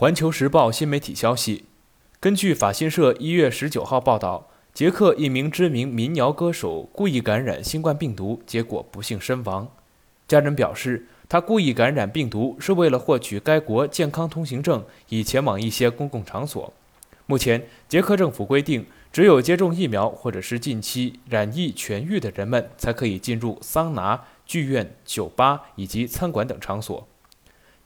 环球时报新媒体消息，根据法新社一月十九号报道，捷克一名知名民谣歌手故意感染新冠病毒，结果不幸身亡。家人表示，他故意感染病毒是为了获取该国健康通行证，以前往一些公共场所。目前，捷克政府规定，只有接种疫苗或者是近期染疫痊愈的人们，才可以进入桑拿、剧院、酒吧以及餐馆等场所。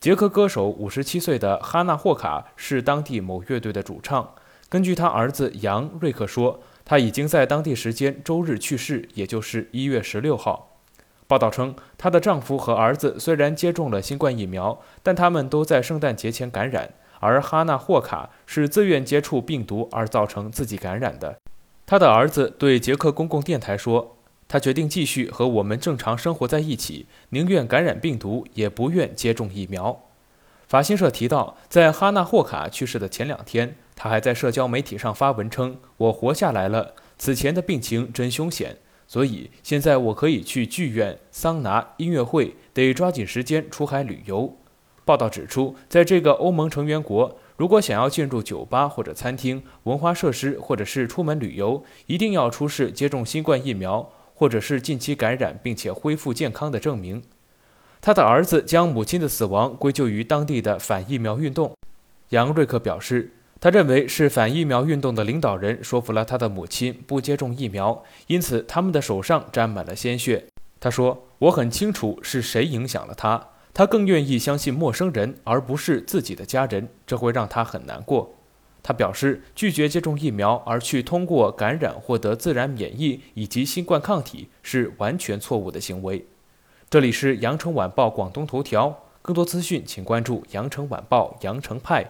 捷克歌手五十七岁的哈纳霍卡是当地某乐队的主唱。根据他儿子杨瑞克说，他已经在当地时间周日去世，也就是一月十六号。报道称，她的丈夫和儿子虽然接种了新冠疫苗，但他们都在圣诞节前感染，而哈纳霍卡是自愿接触病毒而造成自己感染的。他的儿子对捷克公共电台说。他决定继续和我们正常生活在一起，宁愿感染病毒，也不愿接种疫苗。法新社提到，在哈纳霍卡去世的前两天，他还在社交媒体上发文称：“我活下来了，此前的病情真凶险，所以现在我可以去剧院、桑拿、音乐会，得抓紧时间出海旅游。”报道指出，在这个欧盟成员国，如果想要进入酒吧或者餐厅、文化设施，或者是出门旅游，一定要出示接种新冠疫苗。或者是近期感染并且恢复健康的证明。他的儿子将母亲的死亡归咎于当地的反疫苗运动。杨瑞克表示，他认为是反疫苗运动的领导人说服了他的母亲不接种疫苗，因此他们的手上沾满了鲜血。他说：“我很清楚是谁影响了他，他更愿意相信陌生人而不是自己的家人，这会让他很难过。”他表示，拒绝接种疫苗而去通过感染获得自然免疫以及新冠抗体是完全错误的行为。这里是羊城晚报广东头条，更多资讯请关注羊城晚报羊城派。